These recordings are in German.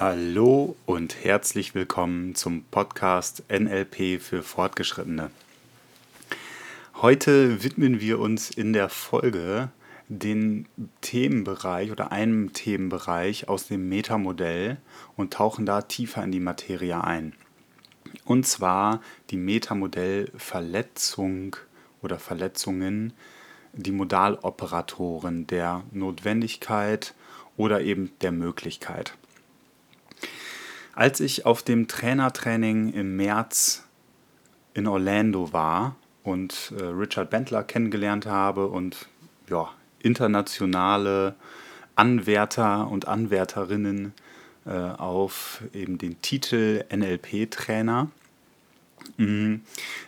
Hallo und herzlich willkommen zum Podcast NLP für Fortgeschrittene. Heute widmen wir uns in der Folge den Themenbereich oder einem Themenbereich aus dem Metamodell und tauchen da tiefer in die Materie ein. Und zwar die Metamodellverletzung oder Verletzungen, die Modaloperatoren der Notwendigkeit oder eben der Möglichkeit. Als ich auf dem Trainertraining im März in Orlando war und äh, Richard Bentler kennengelernt habe und ja, internationale Anwärter und Anwärterinnen äh, auf eben den Titel NLP-Trainer, mhm,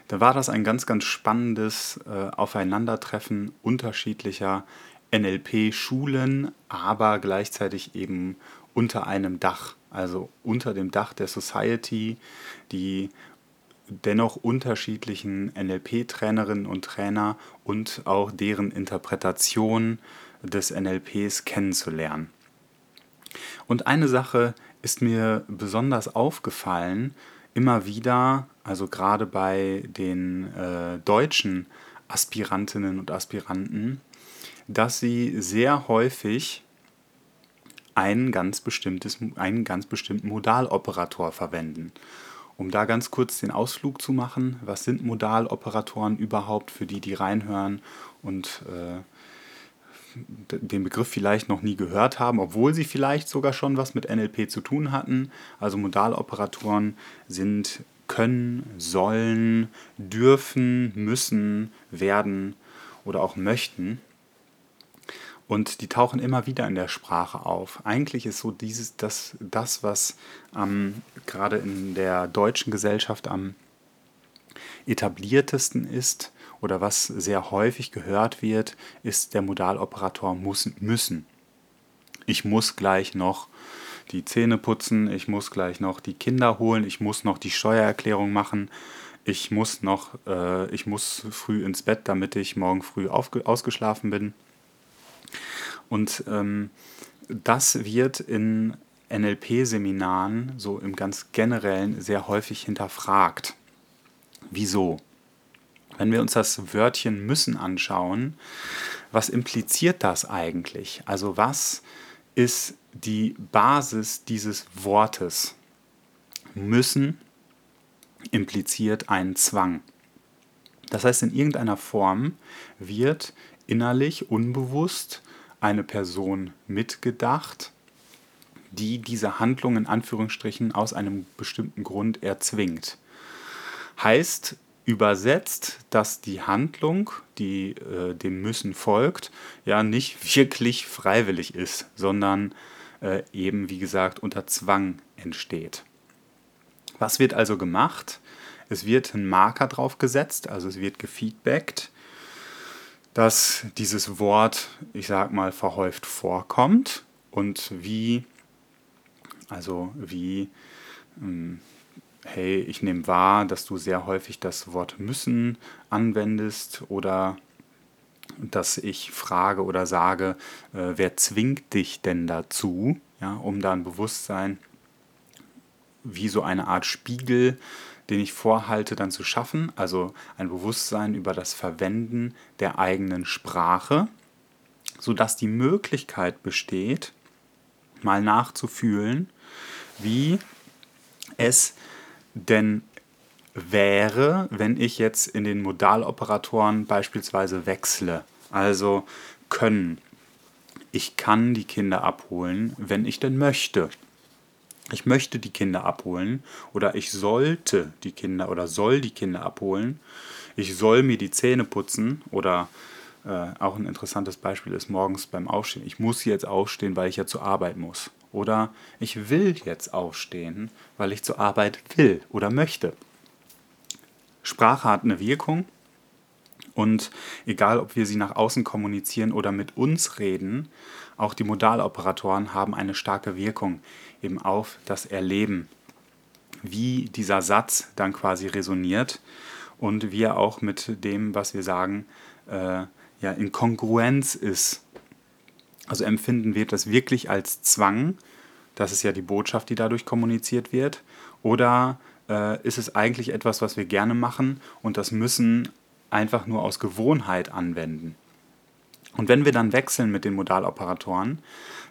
da war das ein ganz, ganz spannendes äh, Aufeinandertreffen unterschiedlicher NLP-Schulen, aber gleichzeitig eben unter einem Dach also unter dem Dach der Society, die dennoch unterschiedlichen NLP-Trainerinnen und Trainer und auch deren Interpretation des NLPs kennenzulernen. Und eine Sache ist mir besonders aufgefallen, immer wieder, also gerade bei den äh, deutschen Aspirantinnen und Aspiranten, dass sie sehr häufig ein ganz, bestimmtes, einen ganz bestimmten Modaloperator verwenden. Um da ganz kurz den Ausflug zu machen, was sind Modaloperatoren überhaupt für die, die reinhören und äh, den Begriff vielleicht noch nie gehört haben, obwohl sie vielleicht sogar schon was mit NLP zu tun hatten. Also Modaloperatoren sind können, sollen, dürfen, müssen, werden oder auch möchten. Und die tauchen immer wieder in der Sprache auf. Eigentlich ist so dieses, das, das was ähm, gerade in der deutschen Gesellschaft am etabliertesten ist oder was sehr häufig gehört wird, ist der Modaloperator muss, müssen. Ich muss gleich noch die Zähne putzen, ich muss gleich noch die Kinder holen, ich muss noch die Steuererklärung machen, ich muss noch, äh, ich muss früh ins Bett, damit ich morgen früh ausgeschlafen bin. Und ähm, das wird in NLP-Seminaren so im ganz generellen sehr häufig hinterfragt. Wieso? Wenn wir uns das Wörtchen müssen anschauen, was impliziert das eigentlich? Also was ist die Basis dieses Wortes? Müssen impliziert einen Zwang. Das heißt, in irgendeiner Form wird innerlich, unbewusst eine Person mitgedacht, die diese Handlung in Anführungsstrichen aus einem bestimmten Grund erzwingt. Heißt übersetzt, dass die Handlung, die äh, dem Müssen folgt, ja nicht wirklich freiwillig ist, sondern äh, eben, wie gesagt, unter Zwang entsteht. Was wird also gemacht? Es wird ein Marker drauf gesetzt, also es wird gefeedbackt dass dieses Wort, ich sag mal, verhäuft vorkommt und wie, also wie, ähm, hey, ich nehme wahr, dass du sehr häufig das Wort müssen anwendest oder dass ich frage oder sage, äh, wer zwingt dich denn dazu, ja, um da ein Bewusstsein wie so eine Art Spiegel den ich vorhalte, dann zu schaffen, also ein Bewusstsein über das Verwenden der eigenen Sprache, sodass die Möglichkeit besteht, mal nachzufühlen, wie es denn wäre, wenn ich jetzt in den Modaloperatoren beispielsweise wechsle. Also können. Ich kann die Kinder abholen, wenn ich denn möchte ich möchte die Kinder abholen oder ich sollte die Kinder oder soll die Kinder abholen. Ich soll mir die Zähne putzen oder äh, auch ein interessantes Beispiel ist morgens beim Aufstehen. Ich muss jetzt aufstehen, weil ich ja zur Arbeit muss. Oder ich will jetzt aufstehen, weil ich zur Arbeit will oder möchte. Sprache hat eine Wirkung und egal, ob wir sie nach außen kommunizieren oder mit uns reden, auch die Modaloperatoren haben eine starke Wirkung eben auf das Erleben, wie dieser Satz dann quasi resoniert und wie er auch mit dem, was wir sagen, äh, ja, in Kongruenz ist. Also empfinden wir das wirklich als Zwang, Das ist ja die Botschaft, die dadurch kommuniziert wird. Oder äh, ist es eigentlich etwas, was wir gerne machen und das müssen einfach nur aus Gewohnheit anwenden? Und wenn wir dann wechseln mit den Modaloperatoren,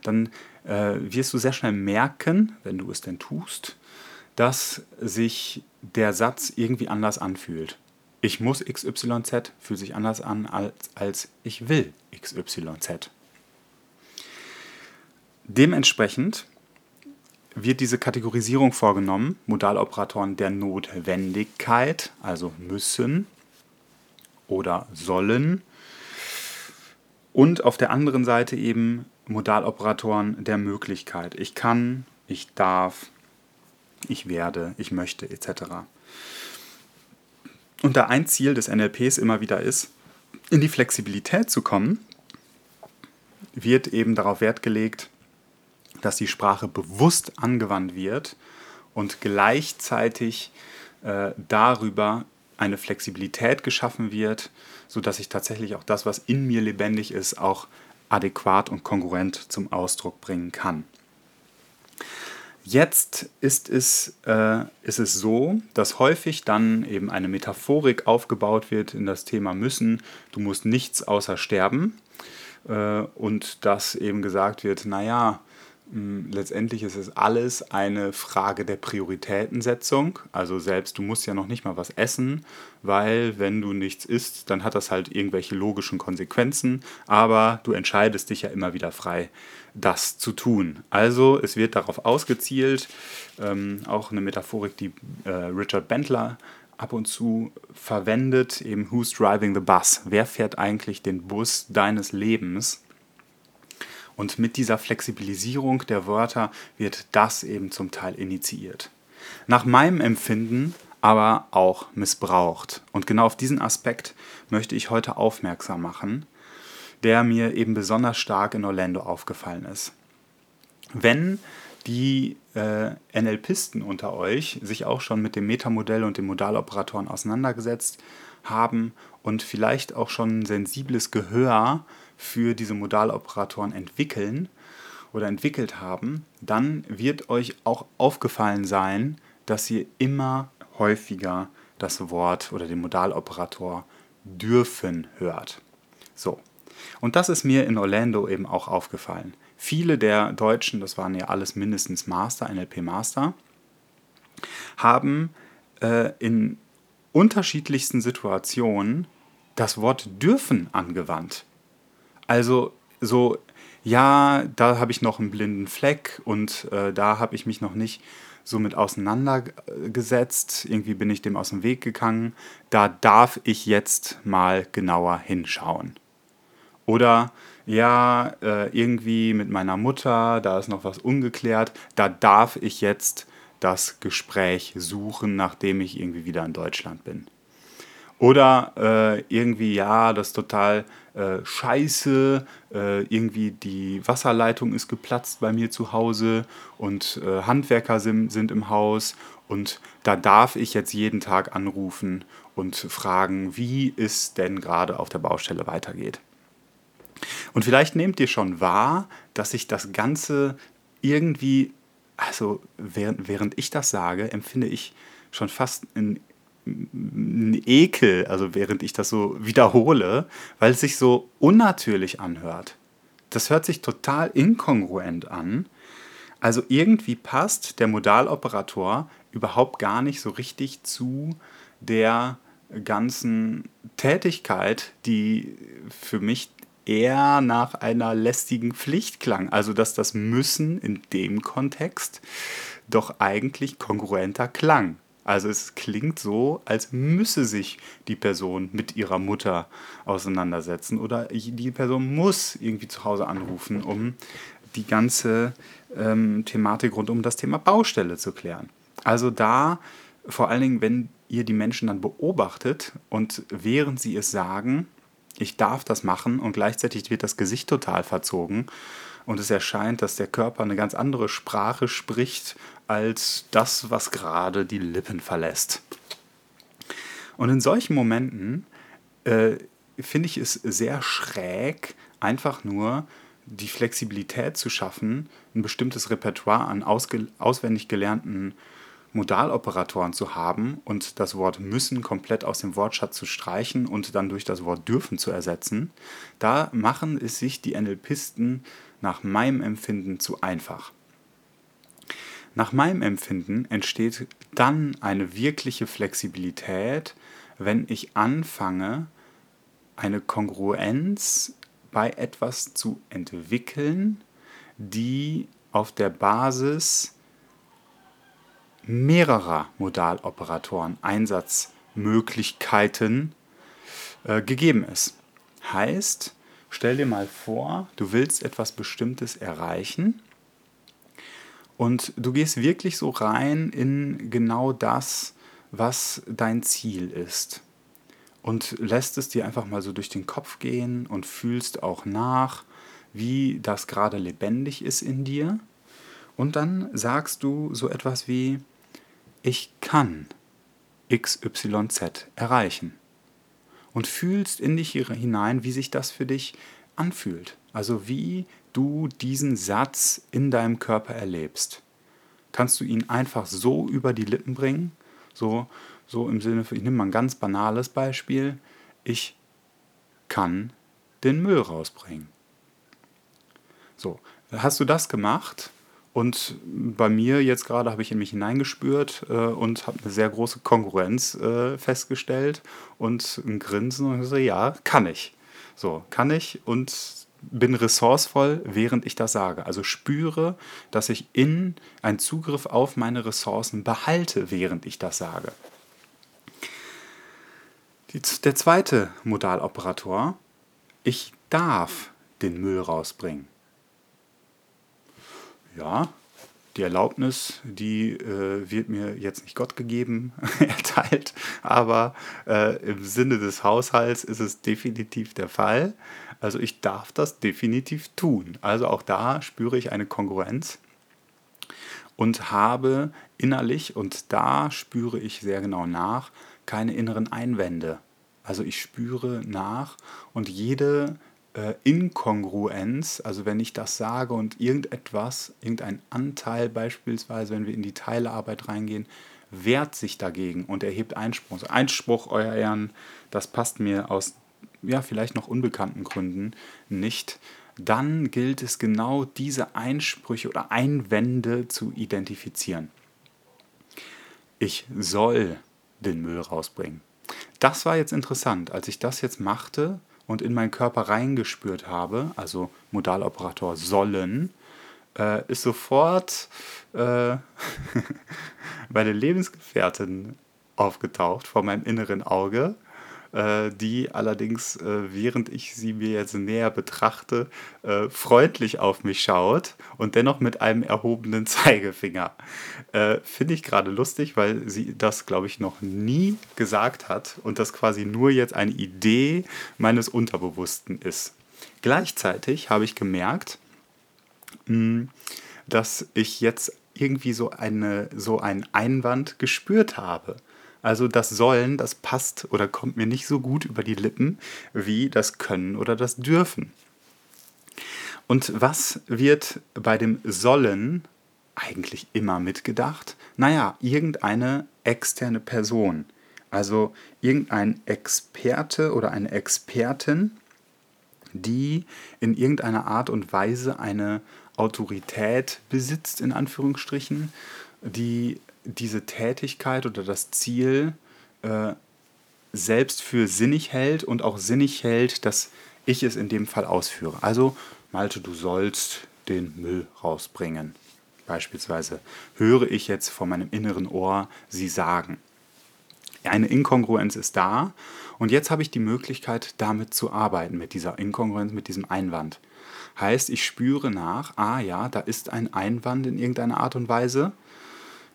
dann äh, wirst du sehr schnell merken, wenn du es denn tust, dass sich der Satz irgendwie anders anfühlt. Ich muss XYZ fühlt sich anders an als, als ich will XYZ. Dementsprechend wird diese Kategorisierung vorgenommen, Modaloperatoren der Notwendigkeit, also müssen oder sollen, und auf der anderen Seite eben Modaloperatoren der Möglichkeit. Ich kann, ich darf, ich werde, ich möchte etc. Und da ein Ziel des NLPs immer wieder ist, in die Flexibilität zu kommen, wird eben darauf Wert gelegt, dass die Sprache bewusst angewandt wird und gleichzeitig äh, darüber eine Flexibilität geschaffen wird, sodass ich tatsächlich auch das, was in mir lebendig ist, auch adäquat und kongruent zum Ausdruck bringen kann. Jetzt ist es, äh, ist es so, dass häufig dann eben eine Metaphorik aufgebaut wird in das Thema müssen. Du musst nichts außer sterben. Äh, und dass eben gesagt wird, naja, letztendlich ist es alles eine Frage der Prioritätensetzung. Also selbst du musst ja noch nicht mal was essen, weil wenn du nichts isst, dann hat das halt irgendwelche logischen Konsequenzen, aber du entscheidest dich ja immer wieder frei, das zu tun. Also es wird darauf ausgezielt, ähm, auch eine Metaphorik, die äh, Richard Bentler ab und zu verwendet, eben Who's driving the bus? Wer fährt eigentlich den Bus deines Lebens? Und mit dieser Flexibilisierung der Wörter wird das eben zum Teil initiiert. Nach meinem Empfinden aber auch missbraucht. Und genau auf diesen Aspekt möchte ich heute aufmerksam machen, der mir eben besonders stark in Orlando aufgefallen ist. Wenn die äh, NLPisten unter euch sich auch schon mit dem Metamodell und den Modaloperatoren auseinandergesetzt haben und vielleicht auch schon ein sensibles Gehör für diese Modaloperatoren entwickeln oder entwickelt haben, dann wird euch auch aufgefallen sein, dass ihr immer häufiger das Wort oder den Modaloperator dürfen hört. So. Und das ist mir in Orlando eben auch aufgefallen. Viele der Deutschen, das waren ja alles mindestens Master, NLP Master, haben äh, in unterschiedlichsten Situationen das Wort dürfen angewandt. Also so, ja, da habe ich noch einen blinden Fleck und äh, da habe ich mich noch nicht so mit auseinandergesetzt. Irgendwie bin ich dem aus dem Weg gegangen. Da darf ich jetzt mal genauer hinschauen. Oder ja, äh, irgendwie mit meiner Mutter, da ist noch was ungeklärt. Da darf ich jetzt das Gespräch suchen, nachdem ich irgendwie wieder in Deutschland bin. Oder äh, irgendwie, ja, das ist total äh, scheiße, äh, irgendwie die Wasserleitung ist geplatzt bei mir zu Hause und äh, Handwerker sind, sind im Haus und da darf ich jetzt jeden Tag anrufen und fragen, wie es denn gerade auf der Baustelle weitergeht. Und vielleicht nehmt ihr schon wahr, dass sich das Ganze irgendwie, also während, während ich das sage, empfinde ich schon fast ein Ekel, also während ich das so wiederhole, weil es sich so unnatürlich anhört. Das hört sich total inkongruent an. Also irgendwie passt der Modaloperator überhaupt gar nicht so richtig zu der ganzen Tätigkeit, die für mich eher nach einer lästigen Pflicht klang. Also dass das Müssen in dem Kontext doch eigentlich kongruenter klang. Also es klingt so, als müsse sich die Person mit ihrer Mutter auseinandersetzen oder die Person muss irgendwie zu Hause anrufen, um die ganze ähm, Thematik rund um das Thema Baustelle zu klären. Also da vor allen Dingen, wenn ihr die Menschen dann beobachtet und während sie es sagen, ich darf das machen und gleichzeitig wird das Gesicht total verzogen und es erscheint, dass der Körper eine ganz andere Sprache spricht als das, was gerade die Lippen verlässt. Und in solchen Momenten äh, finde ich es sehr schräg, einfach nur die Flexibilität zu schaffen, ein bestimmtes Repertoire an auswendig gelernten Modaloperatoren zu haben und das Wort müssen komplett aus dem Wortschatz zu streichen und dann durch das Wort dürfen zu ersetzen, da machen es sich die NLPisten nach meinem Empfinden zu einfach. Nach meinem Empfinden entsteht dann eine wirkliche Flexibilität, wenn ich anfange, eine Kongruenz bei etwas zu entwickeln, die auf der Basis mehrerer Modaloperatoren Einsatzmöglichkeiten äh, gegeben ist. Heißt, stell dir mal vor, du willst etwas Bestimmtes erreichen und du gehst wirklich so rein in genau das, was dein Ziel ist. Und lässt es dir einfach mal so durch den Kopf gehen und fühlst auch nach, wie das gerade lebendig ist in dir. Und dann sagst du so etwas wie, ich kann XYZ erreichen. Und fühlst in dich hinein, wie sich das für dich anfühlt. Also wie du diesen Satz in deinem Körper erlebst. Kannst du ihn einfach so über die Lippen bringen? So, so im Sinne ich nehme mal ein ganz banales Beispiel. Ich kann den Müll rausbringen. So, hast du das gemacht? Und bei mir jetzt gerade habe ich in mich hineingespürt äh, und habe eine sehr große Konkurrenz äh, festgestellt und ein Grinsen und so, ja, kann ich. So, kann ich und bin ressourcevoll, während ich das sage. Also spüre, dass ich in einen Zugriff auf meine Ressourcen behalte, während ich das sage. Die, der zweite Modaloperator, ich darf den Müll rausbringen. Ja, die Erlaubnis, die äh, wird mir jetzt nicht Gott gegeben, erteilt, aber äh, im Sinne des Haushalts ist es definitiv der Fall. Also ich darf das definitiv tun. Also auch da spüre ich eine Kongruenz und habe innerlich, und da spüre ich sehr genau nach, keine inneren Einwände. Also ich spüre nach und jede äh, Inkongruenz, also wenn ich das sage und irgendetwas, irgendein Anteil beispielsweise, wenn wir in die Teilearbeit reingehen, wehrt sich dagegen und erhebt Einspruch. Einspruch, Euer Ehren, das passt mir aus ja, vielleicht noch unbekannten Gründen nicht, dann gilt es genau diese Einsprüche oder Einwände zu identifizieren. Ich soll den Müll rausbringen. Das war jetzt interessant. Als ich das jetzt machte, und in meinen Körper reingespürt habe, also Modaloperator sollen, äh, ist sofort äh, meine Lebensgefährtin aufgetaucht vor meinem inneren Auge die allerdings, äh, während ich sie mir jetzt näher betrachte, äh, freundlich auf mich schaut und dennoch mit einem erhobenen Zeigefinger. Finde ich gerade lustig, weil sie das, glaube ich, noch nie gesagt hat und das quasi nur jetzt eine Idee meines Unterbewussten ist. Gleichzeitig habe ich gemerkt, hm, dass ich jetzt irgendwie so, eine, so einen Einwand gespürt habe. Also das Sollen, das passt oder kommt mir nicht so gut über die Lippen wie das Können oder das Dürfen. Und was wird bei dem Sollen eigentlich immer mitgedacht? Naja, irgendeine externe Person. Also irgendein Experte oder eine Expertin, die in irgendeiner Art und Weise eine Autorität besitzt, in Anführungsstrichen, die diese Tätigkeit oder das Ziel äh, selbst für sinnig hält und auch sinnig hält, dass ich es in dem Fall ausführe. Also, Malte, du sollst den Müll rausbringen. Beispielsweise höre ich jetzt vor meinem inneren Ohr sie sagen. Eine Inkongruenz ist da und jetzt habe ich die Möglichkeit, damit zu arbeiten, mit dieser Inkongruenz, mit diesem Einwand. Heißt, ich spüre nach, ah ja, da ist ein Einwand in irgendeiner Art und Weise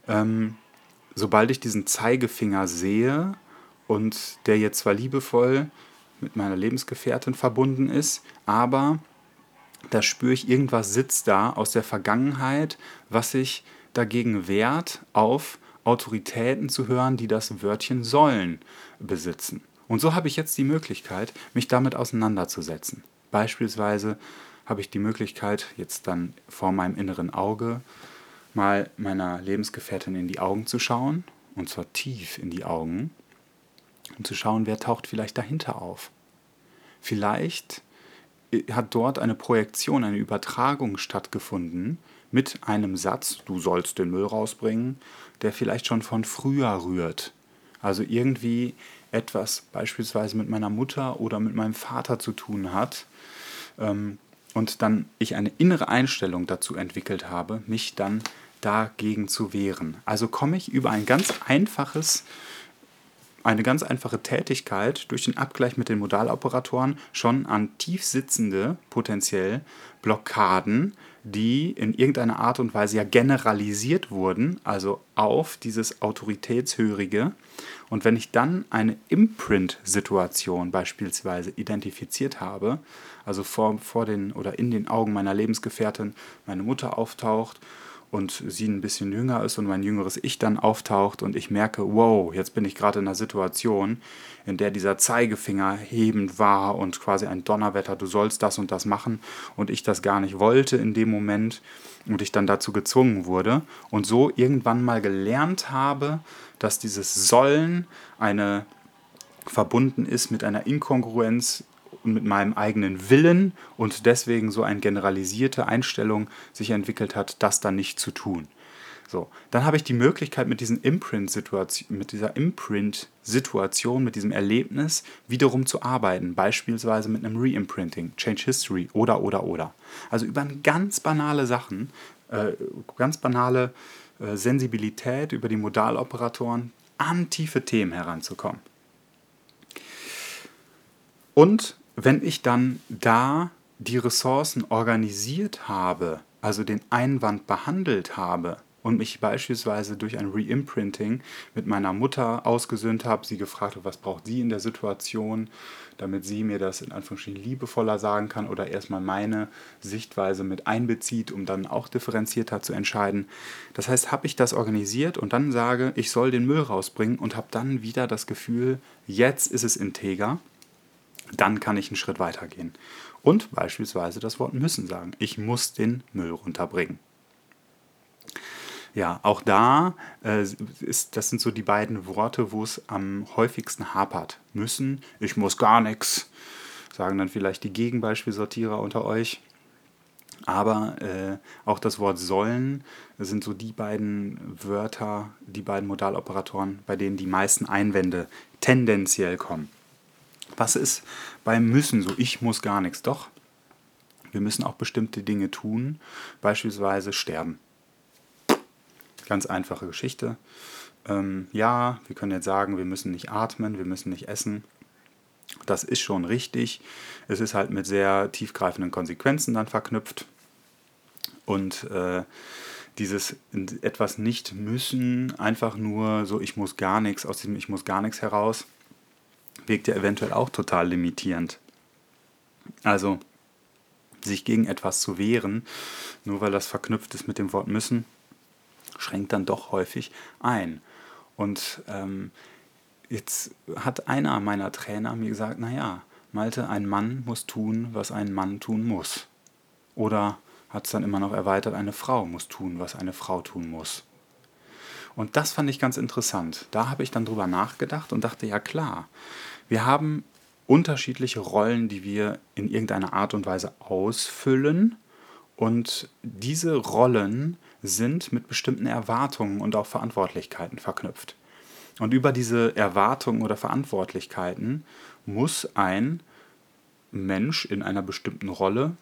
ähm, sobald ich diesen Zeigefinger sehe und der jetzt zwar liebevoll mit meiner Lebensgefährtin verbunden ist, aber da spüre ich, irgendwas sitzt da aus der Vergangenheit, was sich dagegen wehrt, auf Autoritäten zu hören, die das Wörtchen sollen besitzen. Und so habe ich jetzt die Möglichkeit, mich damit auseinanderzusetzen. Beispielsweise habe ich die Möglichkeit, jetzt dann vor meinem inneren Auge mal meiner Lebensgefährtin in die Augen zu schauen, und zwar tief in die Augen, und zu schauen, wer taucht vielleicht dahinter auf. Vielleicht äh, hat dort eine Projektion, eine Übertragung stattgefunden mit einem Satz, du sollst den Müll rausbringen, der vielleicht schon von früher rührt. Also irgendwie etwas beispielsweise mit meiner Mutter oder mit meinem Vater zu tun hat. Ähm, und dann ich eine innere Einstellung dazu entwickelt habe, mich dann dagegen zu wehren. Also komme ich über ein ganz einfaches eine ganz einfache Tätigkeit durch den Abgleich mit den Modaloperatoren schon an tief sitzende potenziell Blockaden, die in irgendeiner Art und Weise ja generalisiert wurden, also auf dieses Autoritätshörige. Und wenn ich dann eine Imprint-Situation beispielsweise identifiziert habe, also vor, vor den oder in den Augen meiner Lebensgefährtin meine Mutter auftaucht und sie ein bisschen jünger ist und mein jüngeres Ich dann auftaucht und ich merke, wow, jetzt bin ich gerade in einer Situation, in der dieser Zeigefinger hebend war und quasi ein Donnerwetter, du sollst das und das machen und ich das gar nicht wollte in dem Moment und ich dann dazu gezwungen wurde und so irgendwann mal gelernt habe, dass dieses Sollen eine verbunden ist mit einer Inkongruenz und mit meinem eigenen Willen und deswegen so eine generalisierte Einstellung sich entwickelt hat, das dann nicht zu tun. So, dann habe ich die Möglichkeit mit, diesen Imprint mit dieser Imprint-Situation, mit diesem Erlebnis wiederum zu arbeiten, beispielsweise mit einem Reimprinting, Change History oder, oder, oder. Also über ganz banale Sachen, äh, ganz banale äh, Sensibilität über die Modaloperatoren an tiefe Themen heranzukommen. Und wenn ich dann da die Ressourcen organisiert habe, also den Einwand behandelt habe und mich beispielsweise durch ein Reimprinting mit meiner Mutter ausgesöhnt habe, sie gefragt habe, was braucht sie in der Situation, damit sie mir das in Anführungsstrichen liebevoller sagen kann oder erstmal meine Sichtweise mit einbezieht, um dann auch differenzierter zu entscheiden. Das heißt, habe ich das organisiert und dann sage, ich soll den Müll rausbringen und habe dann wieder das Gefühl, jetzt ist es integer dann kann ich einen Schritt weiter gehen. Und beispielsweise das Wort müssen sagen. Ich muss den Müll runterbringen. Ja, auch da äh, ist, das sind so die beiden Worte, wo es am häufigsten hapert. Müssen, ich muss gar nichts, sagen dann vielleicht die Gegenbeispielsortierer unter euch. Aber äh, auch das Wort sollen sind so die beiden Wörter, die beiden Modaloperatoren, bei denen die meisten Einwände tendenziell kommen. Was ist beim Müssen so? Ich muss gar nichts. Doch, wir müssen auch bestimmte Dinge tun, beispielsweise sterben. Ganz einfache Geschichte. Ähm, ja, wir können jetzt sagen, wir müssen nicht atmen, wir müssen nicht essen. Das ist schon richtig. Es ist halt mit sehr tiefgreifenden Konsequenzen dann verknüpft. Und äh, dieses etwas nicht müssen, einfach nur so, ich muss gar nichts, aus diesem Ich muss gar nichts heraus, wirkt ja eventuell auch total limitierend. Also sich gegen etwas zu wehren, nur weil das verknüpft ist mit dem Wort müssen, schränkt dann doch häufig ein. Und ähm, jetzt hat einer meiner Trainer mir gesagt, naja, Malte, ein Mann muss tun, was ein Mann tun muss. Oder hat es dann immer noch erweitert, eine Frau muss tun, was eine Frau tun muss. Und das fand ich ganz interessant. Da habe ich dann drüber nachgedacht und dachte, ja klar, wir haben unterschiedliche Rollen, die wir in irgendeiner Art und Weise ausfüllen. Und diese Rollen sind mit bestimmten Erwartungen und auch Verantwortlichkeiten verknüpft. Und über diese Erwartungen oder Verantwortlichkeiten muss ein Mensch in einer bestimmten Rolle,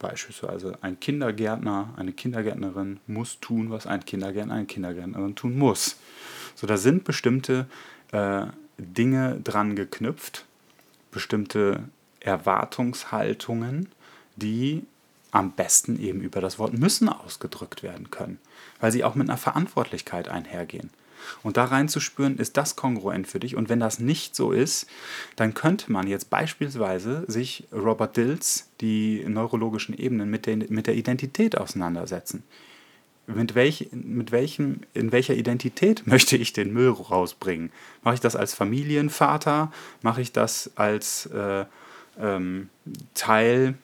beispielsweise ein Kindergärtner, eine Kindergärtnerin, muss tun, was ein Kindergärtner, eine Kindergärtnerin tun muss. So, da sind bestimmte äh, Dinge dran geknüpft, bestimmte Erwartungshaltungen, die am besten eben über das Wort müssen ausgedrückt werden können, weil sie auch mit einer Verantwortlichkeit einhergehen. Und da reinzuspüren, ist das kongruent für dich? Und wenn das nicht so ist, dann könnte man jetzt beispielsweise sich Robert Dills die neurologischen Ebenen mit der, mit der Identität auseinandersetzen mit, welch, mit welchem, in welcher Identität möchte ich den Müll rausbringen? Mache ich das als Familienvater? Mache ich das als äh, ähm, Teil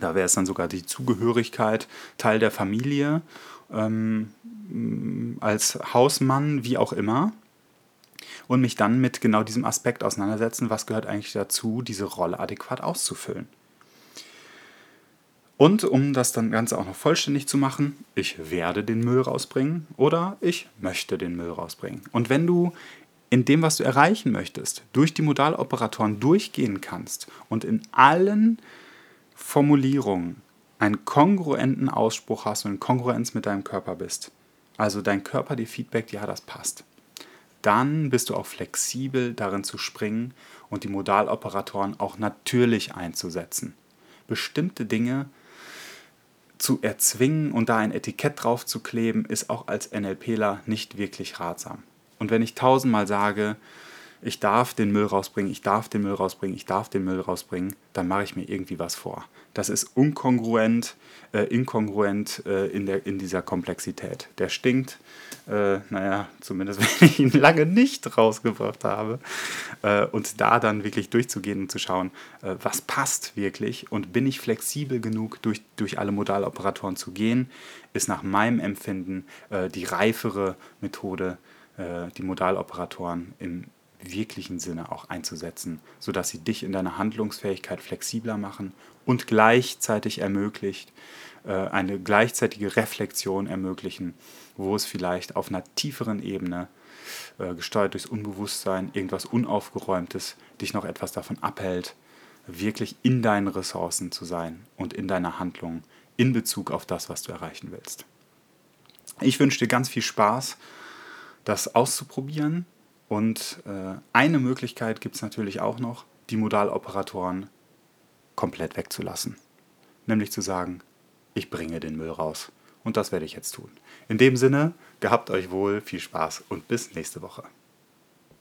Da wäre es dann sogar die Zugehörigkeit, Teil der Familie, ähm, als Hausmann, wie auch immer. Und mich dann mit genau diesem Aspekt auseinandersetzen, was gehört eigentlich dazu, diese Rolle adäquat auszufüllen. Und um das dann Ganze auch noch vollständig zu machen, ich werde den Müll rausbringen oder ich möchte den Müll rausbringen. Und wenn du in dem, was du erreichen möchtest, durch die Modaloperatoren durchgehen kannst und in allen Formulierungen einen kongruenten Ausspruch hast und in Kongruenz mit deinem Körper bist, also dein Körper dir Feedback, ja, das passt, dann bist du auch flexibel darin zu springen und die Modaloperatoren auch natürlich einzusetzen. Bestimmte Dinge zu erzwingen und da ein Etikett drauf zu kleben, ist auch als NLPler nicht wirklich ratsam. Und wenn ich tausendmal sage, ich darf den Müll rausbringen, ich darf den Müll rausbringen, ich darf den Müll rausbringen, dann mache ich mir irgendwie was vor. Das ist unkongruent, äh, inkongruent äh, in, der, in dieser Komplexität. Der stinkt, äh, naja, zumindest wenn ich ihn lange nicht rausgebracht habe. Äh, und da dann wirklich durchzugehen und zu schauen, äh, was passt wirklich und bin ich flexibel genug, durch, durch alle Modaloperatoren zu gehen, ist nach meinem Empfinden äh, die reifere Methode, die Modaloperatoren im wirklichen Sinne auch einzusetzen, sodass sie dich in deiner Handlungsfähigkeit flexibler machen und gleichzeitig ermöglicht, äh, eine gleichzeitige Reflexion ermöglichen, wo es vielleicht auf einer tieferen Ebene, äh, gesteuert durchs Unbewusstsein, irgendwas Unaufgeräumtes, dich noch etwas davon abhält, wirklich in deinen Ressourcen zu sein und in deiner Handlung in Bezug auf das, was du erreichen willst. Ich wünsche dir ganz viel Spaß, das auszuprobieren und äh, eine Möglichkeit gibt es natürlich auch noch, die Modaloperatoren komplett wegzulassen. Nämlich zu sagen, ich bringe den Müll raus. Und das werde ich jetzt tun. In dem Sinne, gehabt euch wohl, viel Spaß und bis nächste Woche.